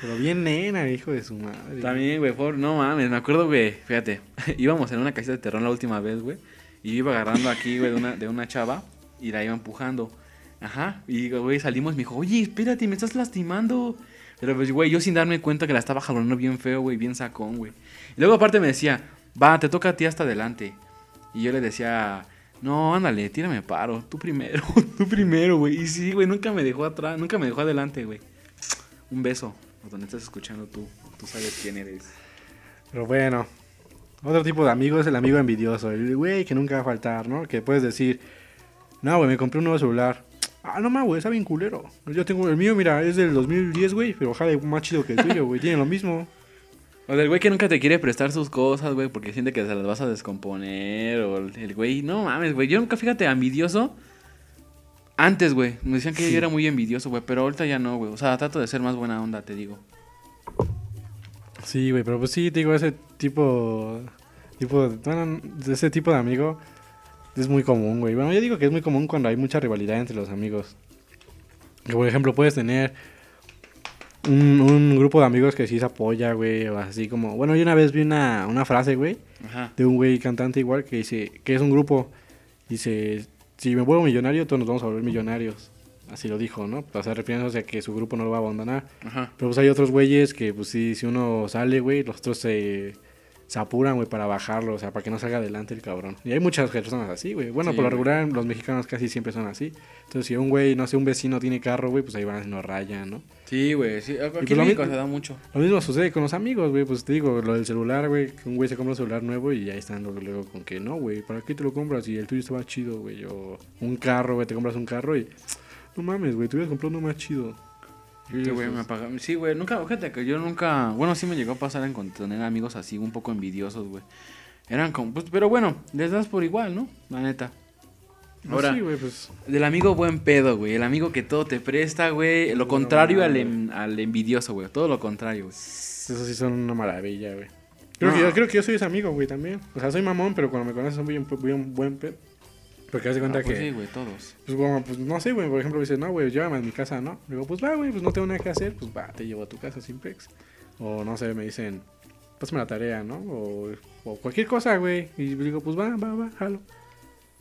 Speaker 2: Pero bien nena, hijo de su madre.
Speaker 1: También, güey, por, no mames, me acuerdo, güey, fíjate, íbamos en una casita de terror la última vez, güey, y yo iba agarrando aquí, güey, de una, de una chava, y la iba empujando. Ajá, y güey, salimos y me dijo, oye, espérate, me estás lastimando. Pero pues, güey, yo sin darme cuenta que la estaba jalando bien feo, güey, bien sacón, güey. Y luego aparte me decía, va, te toca a ti hasta adelante. Y yo le decía, no, ándale, tírame paro, tú primero, tú primero, güey. Y sí, güey, nunca me dejó atrás, nunca me dejó adelante, güey. Un beso, donde estás escuchando tú, tú sabes quién eres.
Speaker 2: Pero bueno, otro tipo de amigo es el amigo envidioso, el güey que nunca va a faltar, ¿no? Que puedes decir, no, güey, me compré un nuevo celular. Ah, no más, güey, está bien culero. Yo tengo el mío, mira, es del 2010, güey, pero ojalá más chido que el tuyo, güey, tiene lo mismo.
Speaker 1: O del güey que nunca te quiere prestar sus cosas, güey, porque siente que se las vas a descomponer. O el el güey, no mames, güey. Yo nunca, fíjate, envidioso. Antes, güey. Me decían que yo era muy envidioso, güey. Pero ahorita ya no, güey. O sea, trato de ser más buena onda, te digo.
Speaker 2: Sí, güey, pero pues sí, te digo, ese tipo, tipo, bueno, ese tipo de amigo es muy común, güey. Bueno, yo digo que es muy común cuando hay mucha rivalidad entre los amigos. Que, por ejemplo, puedes tener un, un grupo de amigos que sí se apoya, güey, o así como... Bueno, yo una vez vi una, una frase, güey,
Speaker 1: Ajá.
Speaker 2: de un güey cantante igual que dice, que es un grupo, dice, si me vuelvo millonario, todos nos vamos a volver millonarios. Así lo dijo, ¿no? O sea, refiriéndose a que su grupo no lo va a abandonar.
Speaker 1: Ajá.
Speaker 2: Pero pues hay otros güeyes que, pues sí, si uno sale, güey, los otros se, se apuran, güey, para bajarlo, o sea, para que no salga adelante el cabrón. Y hay muchas personas así, güey. Bueno,
Speaker 1: Sí,
Speaker 2: por lo regular, los mexicanos casi siempre son así. Entonces, si un güey, no sé, un vecino tiene carro, güey, pues ahí van nos rayan, ¿no?
Speaker 1: Sí, güey. Sí. Aquí
Speaker 2: pues
Speaker 1: en
Speaker 2: lo
Speaker 1: México se da mucho.
Speaker 2: Lo mismo sucede con los amigos, güey, pues te digo, lo del celular, güey, que un güey se compra un celular nuevo y ahí están luego, luego con que no, güey, ¿para qué te lo compras? Y el tuyo estaba chido, güey, o un carro, güey, te compras un carro y no mames, güey, tú hubieras comprado uno más chido.
Speaker 1: Sí, güey, me Sí, güey, nunca, fíjate que yo nunca. Bueno, sí me llegó a pasar en con- tener amigos así, un poco envidiosos, güey. Eran como. Pues, pero bueno, les das por igual, ¿no? La neta. Ahora,
Speaker 2: sí, güey, pues
Speaker 1: del amigo buen pedo, güey. El amigo que todo te presta, güey. Lo contrario al, en- al envidioso, güey. Todo lo contrario, güey.
Speaker 2: Esos sí son una maravilla, güey. Creo, que yo, creo que yo soy ese amigo, güey, también. O sea, soy mamón, pero cuando me conoces soy muy, muy un buen pedo. Porque hace cuenta
Speaker 1: Ah, pues
Speaker 2: que,
Speaker 1: sí, güey, todos.
Speaker 2: pues, como, pues no sé, güey, por ejemplo, dices, no, güey, llévame a mi casa, ¿no? Digo, pues va, güey, pues no tengo nada que hacer, pues va, te llevo a tu casa sin pex. O no sé, me dicen, pásame la tarea, ¿no? O, o cualquier cosa, güey. Y digo, pues va, va, va, jalo.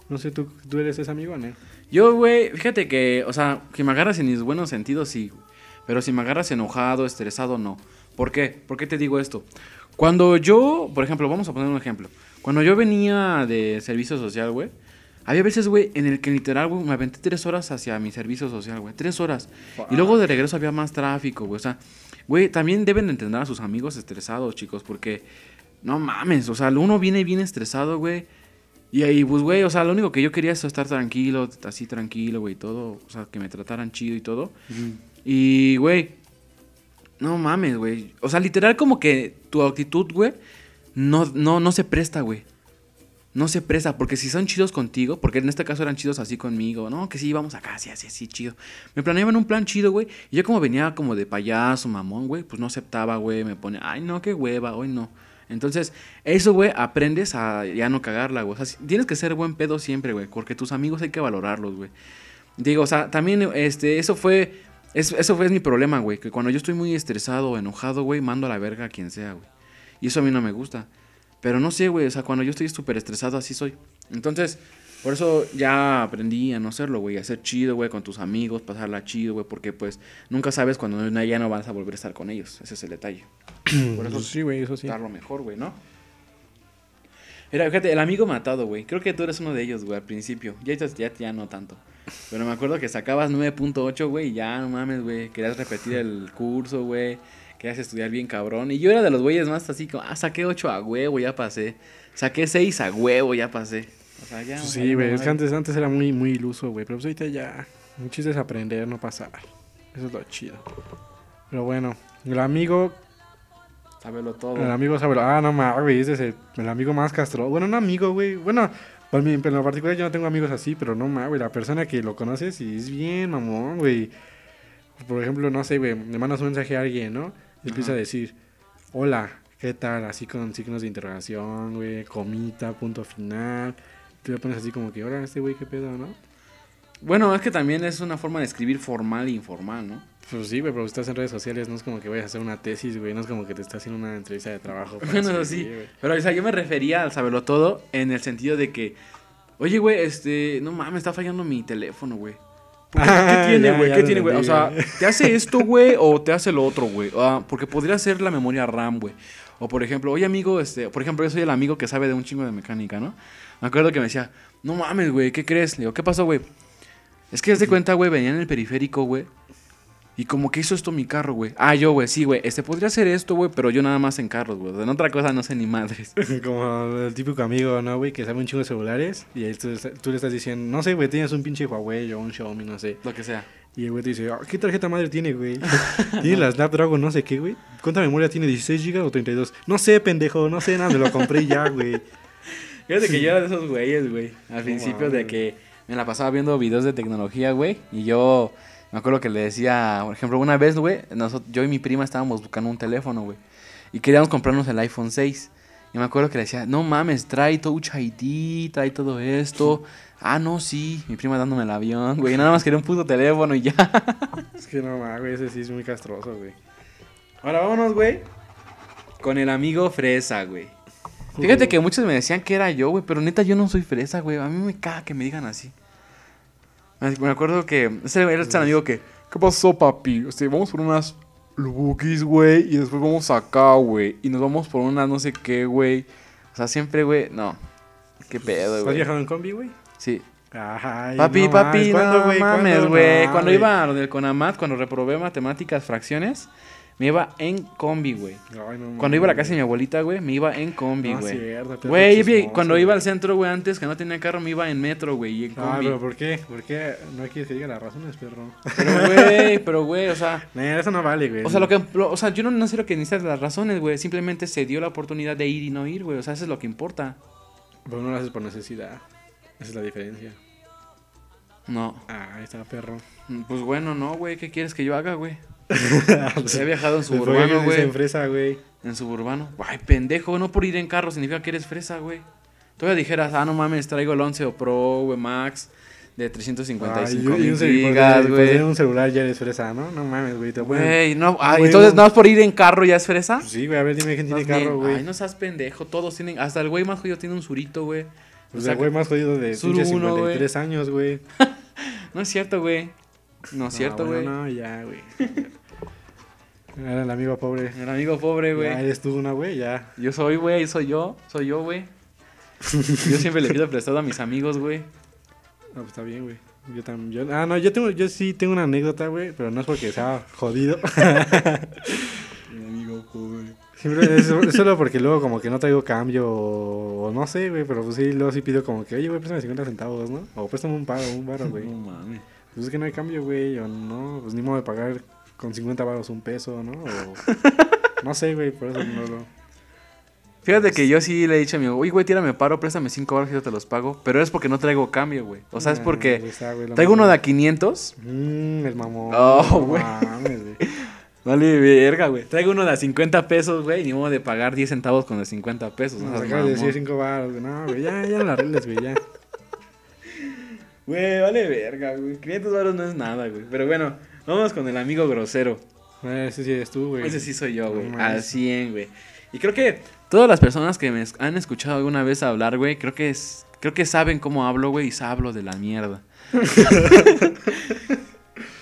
Speaker 2: No sé, ¿tú, tú eres ese amigo, ¿no?
Speaker 1: Yo, güey, fíjate que, o sea, que me agarras en mis buenos sentidos, sí. Pero si me agarras enojado, estresado, no. ¿Por qué? ¿Por qué te digo esto? Cuando yo, por ejemplo, vamos a poner un ejemplo. Cuando yo venía de servicio social, güey, había veces, güey, en el que literal, güey, me aventé tres horas hacia mi servicio social, güey. Tres horas. Y luego de regreso había más tráfico, güey. O sea, güey, también deben de entender a sus amigos estresados, chicos, porque no mames, o sea, uno viene bien estresado, güey. Y ahí, pues, güey, o sea, lo único que yo quería es estar tranquilo, así tranquilo, güey, todo. O sea, que me trataran chido y todo. Y, güey, no mames, güey. O sea, literal como que tu actitud, güey, no, no, no se presta, güey. No se presta, porque si son chidos contigo, porque en este caso eran chidos así conmigo, no, que sí, vamos acá, así, así, así, chido. Me planeaban un plan chido, güey, y yo como venía como de payaso, mamón, güey, pues no aceptaba, güey, me pone, ay, no, qué hueva, hoy no. Entonces, eso, güey, aprendes a ya no cagarla, güey. O sea, tienes que ser buen pedo siempre, güey, porque tus amigos hay que valorarlos, güey. Digo, o sea, también, este, eso fue, es- eso fue mi problema, güey, que cuando yo estoy muy estresado o enojado, güey, mando a la verga a quien sea, güey. Y eso a mí no me gusta. Pero no sé, güey, o sea, cuando yo estoy súper estresado, así soy. Entonces, por eso ya aprendí a no hacerlo, güey, a ser chido, güey, con tus amigos, pasarla chido, güey, porque pues nunca sabes cuando ya no vas a volver a estar con ellos. Ese es el detalle. Por eso
Speaker 2: sí, güey, eso sí.
Speaker 1: dar lo mejor, güey, ¿no? Mira, fíjate, el amigo matado, güey. Creo que tú eres uno de ellos, güey, al principio. Ya, ya, ya, ya no tanto. Pero me acuerdo que sacabas 9.8, güey, y ya, no mames, güey. Querías repetir el curso, güey. Querías estudiar bien cabrón. Y yo era de los güeyes más así como, ah, saqué 8 a huevo, ya pasé. Saqué 6 a huevo, ya pasé. O sea, ya.
Speaker 2: Pues sí, güey, es que antes, antes era muy, muy iluso, güey, pero pues ahorita ya, un chiste es aprender, no pasar. Eso es lo chido. Pero bueno, el amigo,
Speaker 1: Sábelo todo.
Speaker 2: el amigo sabe, ah, no mames, güey, ese es el, el amigo más castro. Bueno, un amigo, güey, bueno, mí, pero en lo particular yo no tengo amigos así, pero no mames, güey, la persona que lo conoces y es bien, mamón, güey. Por ejemplo, no sé, güey, le mandas un mensaje a alguien, ¿no? Empieza a decir, hola, ¿qué tal? Así con signos de interrogación, güey, comita, punto final. Tú le pones así como que, hola, este güey, ¿qué pedo, no?
Speaker 1: Bueno, es que también es una forma de escribir formal e informal, ¿no?
Speaker 2: Pues sí, güey, pero si estás en redes sociales, no es como que vayas a hacer una tesis, güey, no es como que te estás haciendo una entrevista de trabajo.
Speaker 1: Bueno, eso sí.
Speaker 2: güey.
Speaker 1: Pero, o sea, yo me refería al saberlo todo en el sentido de que Oye, güey, este, no mames, está fallando mi teléfono, güey. ¿Qué
Speaker 2: Ah,
Speaker 1: tiene, güey? ¿Qué tiene, güey? O sea, ¿te hace esto, güey, o te hace lo otro, güey? Ah, porque podría ser la memoria RAM, güey. O por ejemplo, oye, amigo, este, por ejemplo, yo soy el amigo que sabe de un chingo de mecánica, ¿no? Me acuerdo que me decía, no mames, güey, ¿qué crees? Le digo, ¿qué pasó, güey? Es que, haz de cuenta, güey, venía en el periférico, güey. Y como que hizo esto mi carro, güey. Ah, yo, güey, sí, güey. Este podría ser esto, güey, pero yo nada más en carros, güey. En otra cosa no sé ni madres.
Speaker 2: Como el típico amigo, ¿no, güey? Que sabe un chingo de celulares. Y ahí tú, tú le estás diciendo, no sé, güey, tienes un pinche Huawei o un Xiaomi, no sé.
Speaker 1: Lo que sea.
Speaker 2: Y el güey te dice, "Ah, ¿qué tarjeta madre tiene, güey? Tiene la Snapdragon, no sé qué, güey. ¿Cuánta memoria tiene? ¿16 GB o 32? No sé, pendejo, no sé, nada, me lo compré ya, güey.
Speaker 1: Fíjate que yo era de esos güeyes, güey. Al principio de que me la pasaba viendo videos de tecnología, güey. Y yo me acuerdo que le decía, por ejemplo, una vez, güey, yo y mi prima estábamos buscando un teléfono, güey. Y queríamos comprarnos el iPhone 6. Y me acuerdo que le decía, no mames, trae Touch ID, trae todo esto. Ah, no, sí. Mi prima dándome el avión, güey. Nada más quería un puto teléfono y ya.
Speaker 2: Es que no, mames, güey, ese sí es muy castroso, güey.
Speaker 1: Ahora vámonos, güey. Con el amigo fresa, güey. Fíjate que muchos me decían que era yo, güey, pero neta yo no soy fresa, güey. A mí me caga que me digan así. Me me acuerdo que ese era este amigo que, ¿qué pasó, papi? O sea, vamos por unas lubukis, güey, y después vamos acá, güey, y nos vamos por unas no sé qué, güey. O sea, siempre, güey, no. Qué pedo,
Speaker 2: ¿Has
Speaker 1: güey.
Speaker 2: viajado en combi, güey?
Speaker 1: Sí.
Speaker 2: Ay,
Speaker 1: Papi,
Speaker 2: no
Speaker 1: papi,
Speaker 2: mames, ¿cuándo,
Speaker 1: no
Speaker 2: güey?
Speaker 1: mames, güey. Cuando iba del Conamat, cuando reprobé matemáticas, fracciones, me iba en combi, güey.
Speaker 2: No
Speaker 1: Cuando iba a la casa de mi abuelita, güey, me iba en combi,
Speaker 2: No,
Speaker 1: güey. Güey, cuando iba al centro, güey, antes que no tenía carro, me iba en metro, güey, y en
Speaker 2: Ah,
Speaker 1: combi.
Speaker 2: pero ¿por qué? ¿Por qué no quieres que diga las razones, perro?
Speaker 1: Pero, güey, pero, güey, o sea...
Speaker 2: Nah, eso no vale, güey.
Speaker 1: O sea, lo que, lo- o sea, yo no, no sé lo que necesitas las razones, güey. Simplemente se dio la oportunidad de ir y no ir, güey. O sea, eso es lo que importa.
Speaker 2: Pero no lo haces por necesidad. Esa es la diferencia.
Speaker 1: No.
Speaker 2: Ah, ahí está, perro.
Speaker 1: Mm, Pues bueno, no, güey. ¿Qué quieres que yo haga, güey?
Speaker 2: Pues,
Speaker 1: He viajado en
Speaker 2: ¿por qué
Speaker 1: suburbano, güey.
Speaker 2: en fresa, güey?
Speaker 1: En suburbano. Ay, pendejo, no por ir en carro significa que eres fresa, güey. Todavía dijeras, ah, no mames, traigo el 11 o Pro, güey, Max, de 355
Speaker 2: Ay, y un
Speaker 1: gigas, güey.
Speaker 2: un celular ya eres fresa, ¿no? No mames, güey.
Speaker 1: No, ah, entonces nada más por ir en carro ya es fresa.
Speaker 2: Pues sí, güey, a ver, dime quién tiene carro, güey.
Speaker 1: Ay, no seas pendejo, todos tienen, hasta el güey más jodido tiene un surito, güey.
Speaker 2: Pues
Speaker 1: O sea,
Speaker 2: el güey más jodido de
Speaker 1: Sur
Speaker 2: pinche
Speaker 1: uno,
Speaker 2: 53 años, güey.
Speaker 1: No es cierto, güey. No es cierto, güey.
Speaker 2: bueno, No, ya, güey. Era el amigo pobre.
Speaker 1: El amigo pobre,
Speaker 2: Ya
Speaker 1: güey.
Speaker 2: eres tú una, güey, ya.
Speaker 1: Yo soy, güey, soy yo, soy yo, güey. Yo siempre le pido prestado a mis amigos, güey.
Speaker 2: No, pues está bien, güey. Yo también. ah, no, yo tengo, yo sí tengo una anécdota, güey, pero no es porque sea jodido.
Speaker 1: Mi amigo pobre.
Speaker 2: Siempre es, es solo porque luego como que no traigo cambio o, o no sé, güey, pero pues sí, luego sí pido como que, oye, güey, préstame 50 centavos, ¿no? O préstame un paro, un baro, güey.
Speaker 1: No mames.
Speaker 2: Pues es que no hay cambio, güey, o no, pues ni modo de pagar con 50 baros un peso, ¿no? O no sé, güey, por eso no lo...
Speaker 1: Fíjate que yo sí le he dicho a mi amigo, oye, güey, tírame paro, préstame 5 baros y yo te los pago. Pero es porque no traigo cambio, güey. O sea, es porque
Speaker 2: pues está, güey, lo
Speaker 1: traigo uno de a 500.
Speaker 2: Mmm, el mamón.
Speaker 1: Oh,
Speaker 2: no
Speaker 1: güey.
Speaker 2: mames, güey.
Speaker 1: Vale, verga, güey. Traigo uno de a 50 pesos, güey. Ni modo de pagar 10 centavos con de 50 pesos. No, seas
Speaker 2: acabas de decir
Speaker 1: mamón.
Speaker 2: 5 baros, güey. No, güey, ya, ya no la arregles, güey, ya.
Speaker 1: Güey, vale verga, güey. 500 baros no es nada, güey. Pero bueno, vamos con el amigo grosero.
Speaker 2: Eh, Ese sí eres tú, güey.
Speaker 1: Ese sí soy yo, güey.
Speaker 2: No
Speaker 1: Al
Speaker 2: mames.
Speaker 1: 100, güey. Y creo que todas las personas que me han escuchado alguna vez hablar, güey, creo que es, creo que saben cómo hablo, güey, y hablo de la mierda.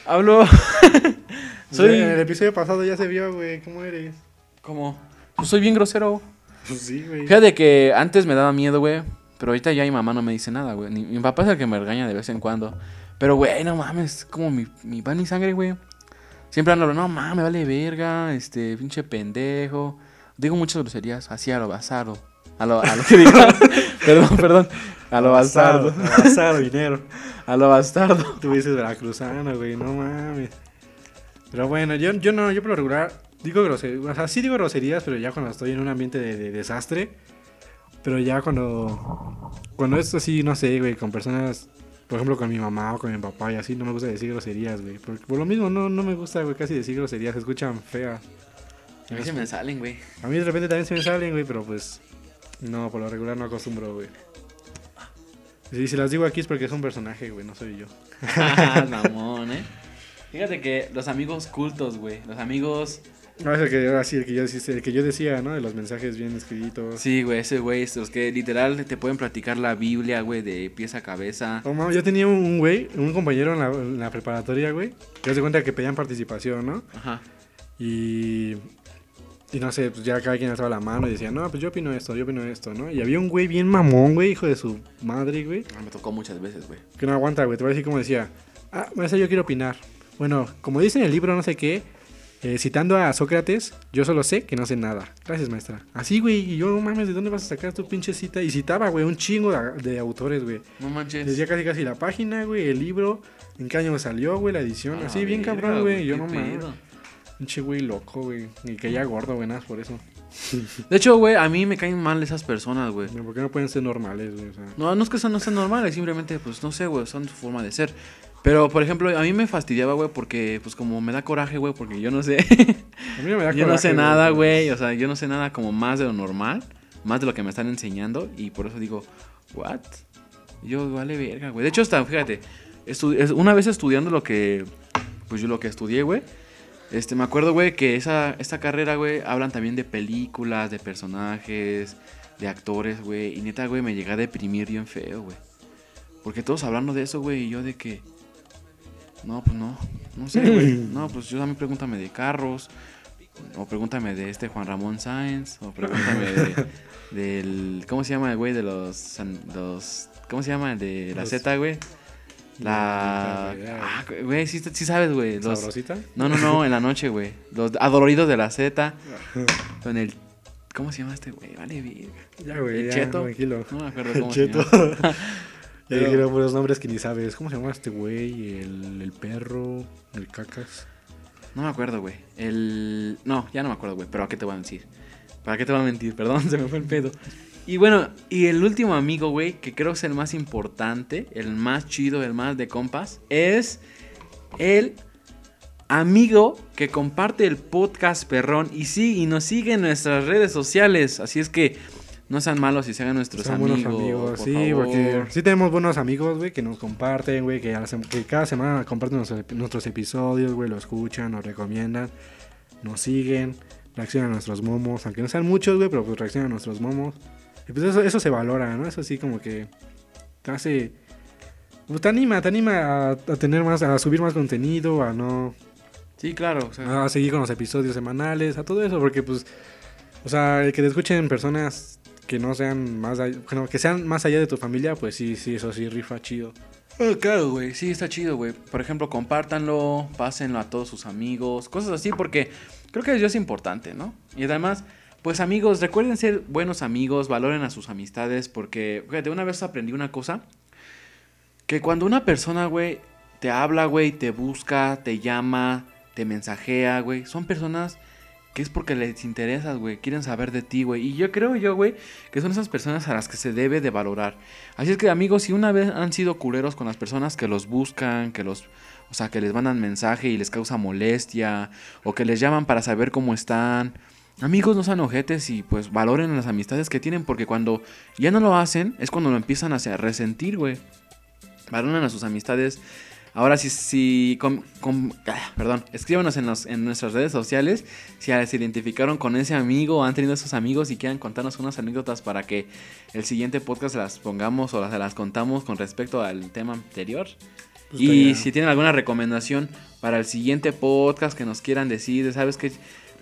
Speaker 1: hablo.
Speaker 2: Soy... En el episodio pasado ya se vio, güey. ¿Cómo eres?
Speaker 1: como. Pues soy bien grosero.
Speaker 2: Pues sí, güey.
Speaker 1: Fíjate que antes me daba miedo, güey. Pero ahorita ya mi mamá no me dice nada, güey. Ni- Mi papá es el que me regaña de vez en cuando. Pero, güey, no mames, es como mi, mi pan y sangre, güey. Siempre ando, no mames, vale verga, este, pinche pendejo. Digo muchas groserías, así a lo bastardo. A lo, a lo que digo. perdón, perdón. A lo bastardo.
Speaker 2: Bastardo, dinero.
Speaker 1: A lo bastardo.
Speaker 2: Tú dices veracruzano, güey. No mames. Pero bueno, yo, yo no, yo por lo regular digo groserías. O sea, sí digo groserías, pero ya cuando estoy en un ambiente de, de desastre. Pero ya cuando. Cuando es así, no sé, güey, con personas. Por ejemplo, con mi mamá o con mi papá y así, no me gusta decir groserías, güey. Por lo mismo no, no me gusta, güey, casi decir groserías. Se escuchan feas.
Speaker 1: A mí se me salen, güey.
Speaker 2: A mí de repente también se me salen, güey, pero pues. No, por lo regular no acostumbro, güey. Sí, si las digo aquí es porque es un personaje, güey, no soy yo.
Speaker 1: Mamón, eh. Fíjate que los amigos cultos, güey. Los amigos
Speaker 2: No, es el que, el que, yo, el que yo decía, ¿no? De los mensajes bien escritos.
Speaker 1: Sí, güey, ese güey, los que literal te pueden platicar la Biblia, güey, de pies a cabeza.
Speaker 2: Oh, mames, yo tenía un güey, un compañero en la, en la preparatoria, güey, que se cuenta que pedían participación, ¿no?
Speaker 1: Ajá.
Speaker 2: Y, y no sé, pues ya cada quien alzaba la mano y decía, no, pues yo opino esto, yo opino esto, ¿no? Y había un güey bien mamón, güey, hijo de su madre, güey,
Speaker 1: Ah, Me tocó muchas veces, güey.
Speaker 2: que no aguanta, güey. Te voy a decir como decía, ah, maestra, yo quiero opinar. Bueno, como dice en el libro, no sé qué, eh, citando a Sócrates, yo solo sé que no sé nada. Gracias, maestra. Así, güey, y yo, no mames, ¿de dónde vas a sacar tu pinche cita? Y citaba, güey, un chingo de, de autores, güey.
Speaker 1: No manches.
Speaker 2: Decía casi casi la página, güey, el libro, en qué año salió, güey, la edición.
Speaker 1: Ah,
Speaker 2: así, bien
Speaker 1: verga,
Speaker 2: cabrón, güey. Yo no mames. Pinche güey loco, güey. Y que ya gordo, güey, nada por eso.
Speaker 1: De hecho, güey, a mí me caen mal esas personas, güey.
Speaker 2: ¿Por qué no pueden ser normales, güey? O sea,
Speaker 1: No, no es que son, no sean normales, simplemente, pues, no sé, güey, son su forma de ser. Pero, por ejemplo, a mí me fastidiaba, güey, porque, pues, como me da coraje, güey, porque yo no sé.
Speaker 2: a mí me da
Speaker 1: yo no sé
Speaker 2: coraje,
Speaker 1: nada, güey. O sea, yo no sé nada como más de lo normal, más de lo que me están enseñando. Y por eso digo, ¿what? Yo, vale verga, güey. De hecho, hasta, fíjate, una vez estudiando lo que, pues yo lo que estudié, güey. Este, me acuerdo, güey, que esa, esta carrera, güey, hablan también de películas, de personajes, de actores, güey. Y neta, güey, me llegué a deprimir bien feo, güey. Porque todos hablando de eso, güey, y yo de que... No, pues no. No sé, güey. No, pues yo mí pregúntame de carros. O pregúntame de este Juan Ramón Sáenz. O pregúntame de, del... ¿Cómo se llama el güey de los... los ¿Cómo se llama el de la Z, güey? La... Ah, güey, sí, sí sabes, güey. Los...
Speaker 2: ¿Sabrosita?
Speaker 1: No, no, no, en la noche, güey. Los adoloridos de la Z. Con el... ¿Cómo se llama este güey? Vale, verga.
Speaker 2: Ya, güey,
Speaker 1: ¿El
Speaker 2: ya,
Speaker 1: Cheto?
Speaker 2: tranquilo.
Speaker 1: No me acuerdo
Speaker 2: El
Speaker 1: cómo se
Speaker 2: Cheto.
Speaker 1: llama. Pero-
Speaker 2: dijeron puros nombres que ni sabes. ¿Cómo se llama este güey? El, el perro, el cacas.
Speaker 1: No me acuerdo, güey. El... No, ya no me acuerdo, güey. Pero ¿a qué te voy a decir? ¿Para qué te voy a mentir? Perdón, se me fue el pedo. Y bueno, y el último amigo, güey, que creo es el más importante, el más chido, el más de compas, es el amigo que comparte el podcast Perrón y sí, y nos sigue en nuestras redes sociales. Así es que no sean malos y se hagan nuestros
Speaker 2: Son buenos
Speaker 1: amigos.
Speaker 2: amigos,
Speaker 1: por
Speaker 2: sí,
Speaker 1: favor.
Speaker 2: porque sí tenemos buenos amigos, güey, que nos comparten, güey, que, que cada semana comparten nuestros, nuestros episodios, güey, lo escuchan, nos recomiendan, nos siguen, reaccionan a nuestros momos, aunque no sean muchos, güey, pero pues reaccionan a nuestros momos. Y pues eso, eso se valora, ¿no? Eso sí como que te hace... Pues te anima, te anima a, a tener más, a subir más contenido, a no...
Speaker 1: Sí, claro. o sea,
Speaker 2: a seguir con los episodios semanales, a todo eso, porque pues, o sea, el que te escuchen personas que no sean más, all- bueno, que sean más allá de tu familia, pues sí, sí, eso sí rifa chido.
Speaker 1: Ah, claro, güey. Sí, está chido, güey. Por ejemplo, compártanlo, pásenlo a todos sus amigos, cosas así, porque creo que eso es importante, ¿no? Y además, pues amigos, recuerden ser buenos amigos, valoren a sus amistades, porque, fíjate, una vez aprendí una cosa, que cuando una persona, güey, te habla, güey, te busca, te llama, te mensajea, güey, son personas que es porque les interesas, güey, quieren saber de ti, güey. Y yo creo yo, güey, que son esas personas a las que se debe de valorar. Así es que, amigos, si una vez han sido culeros con las personas que los buscan, que los... O sea, que les mandan mensaje y les causa molestia, o que les llaman para saber cómo están. Amigos, no sean ojetes y pues valoren las amistades que tienen, porque cuando ya no lo hacen, es cuando lo empiezan a resentir, güey. Valoren a sus amistades. Ahora, si, si com- com- ah, perdón, escríbanos en, los- en nuestras redes sociales si se identificaron con ese amigo o han tenido esos amigos y quieran contarnos unas anécdotas para que el siguiente podcast las pongamos o las, las contamos con respecto al tema anterior.
Speaker 2: Pues
Speaker 1: y si tienen alguna recomendación para el siguiente podcast que nos quieran decir, ¿sabes qué?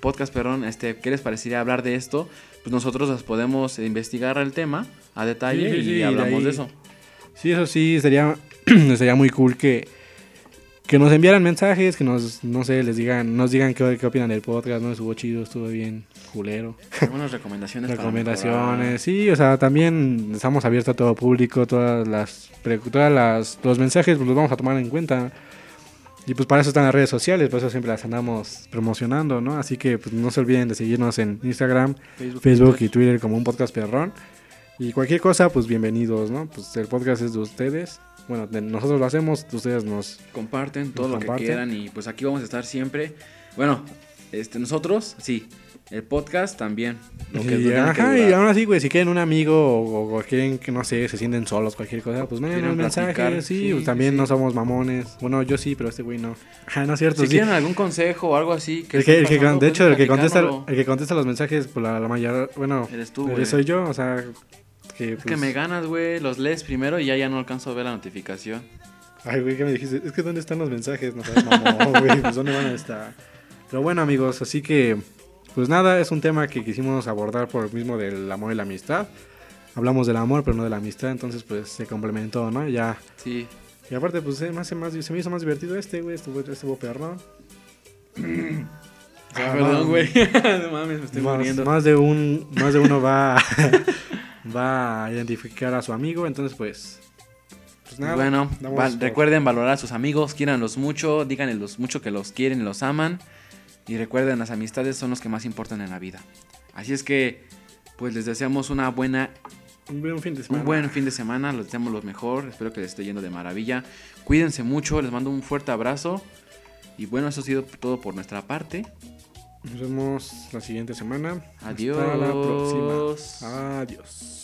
Speaker 1: Podcast, perdón, este, ¿qué les parecería hablar de esto? Pues nosotros las podemos investigar el tema a detalle
Speaker 2: Sí, sí, sí,
Speaker 1: y hablamos de eso.
Speaker 2: Sí, eso sí, sería, sería muy cool que, que nos enviaran mensajes, que nos, no sé, les digan, nos digan qué, qué opinan del podcast, ¿no? Estuvo chido, estuvo bien, culero.
Speaker 1: Algunas recomendaciones.
Speaker 2: recomendaciones. Sí, o sea, también estamos abiertos a todo público, todas las, todas las los mensajes pues, los vamos a tomar en cuenta. Y pues para eso están las redes sociales, por eso siempre las andamos promocionando, ¿no? Así que pues no se olviden de seguirnos en Instagram,
Speaker 1: Facebook,
Speaker 2: Facebook y Twitter como un podcast perrón. Y cualquier cosa, pues bienvenidos, ¿no? Pues el podcast es de ustedes. Bueno, nosotros lo hacemos, ustedes nos...
Speaker 1: comparten todo
Speaker 2: Nos
Speaker 1: lo que
Speaker 2: comparten.
Speaker 1: quieran y pues aquí vamos a estar siempre. Bueno, este nosotros sí, El podcast también. Lo
Speaker 2: Y,
Speaker 1: que que
Speaker 2: ajá, y
Speaker 1: durar.
Speaker 2: aún así, güey, si quieren un amigo o, o quieren que, no sé, se sienten solos, cualquier cosa, pues manden un mensaje, sí,
Speaker 1: sí,
Speaker 2: pues, también
Speaker 1: sí.
Speaker 2: no somos mamones. Bueno, yo sí, pero este güey no. Ajá, no es cierto,
Speaker 1: Si
Speaker 2: sí.
Speaker 1: quieren algún consejo o algo así.
Speaker 2: El que, el que-
Speaker 1: pasando,
Speaker 2: de hecho, el que, contesta, el que contesta los mensajes, pues la, la mayor, bueno,
Speaker 1: Eres tú,
Speaker 2: eh, soy yo, o sea, que,
Speaker 1: Es que
Speaker 2: pues-
Speaker 1: me ganas, güey. Los lees primero y ya, ya no alcanzo a ver la notificación.
Speaker 2: Ay, güey, ¿qué me dijiste? Es que ¿dónde están los mensajes? No sabes, mamón, güey, pues ¿dónde van a estar? Pero bueno, amigos, así que, pues nada, es un tema que quisimos abordar por el mismo del amor y la amistad. Hablamos del amor, pero no de la amistad, entonces pues se complementó, ¿no? Ya.
Speaker 1: Sí.
Speaker 2: Y aparte, pues se me, hace más, se me hizo más divertido este, güey, estuvo, estuvo perrón.
Speaker 1: Ah, perdón, güey. no mames, me estoy
Speaker 2: más,
Speaker 1: muriendo.
Speaker 2: más de un, más de uno va, va a identificar a su amigo, entonces pues, pues nada.
Speaker 1: bueno,
Speaker 2: damos
Speaker 1: va-
Speaker 2: por-
Speaker 1: recuerden valorar a sus amigos, quiéranlos mucho, díganle los mucho que los quieren y los aman. Y recuerden, las amistades son los que más importan en la vida. Así es que, pues les deseamos una buena,
Speaker 2: un buen fin de semana.
Speaker 1: un buen fin de semana, les deseamos lo mejor, espero que les esté yendo de maravilla. Cuídense mucho, les mando un fuerte abrazo. Y bueno, eso ha sido todo por nuestra parte.
Speaker 2: Nos vemos la siguiente semana.
Speaker 1: Adiós.
Speaker 2: Hasta la próxima. Adiós.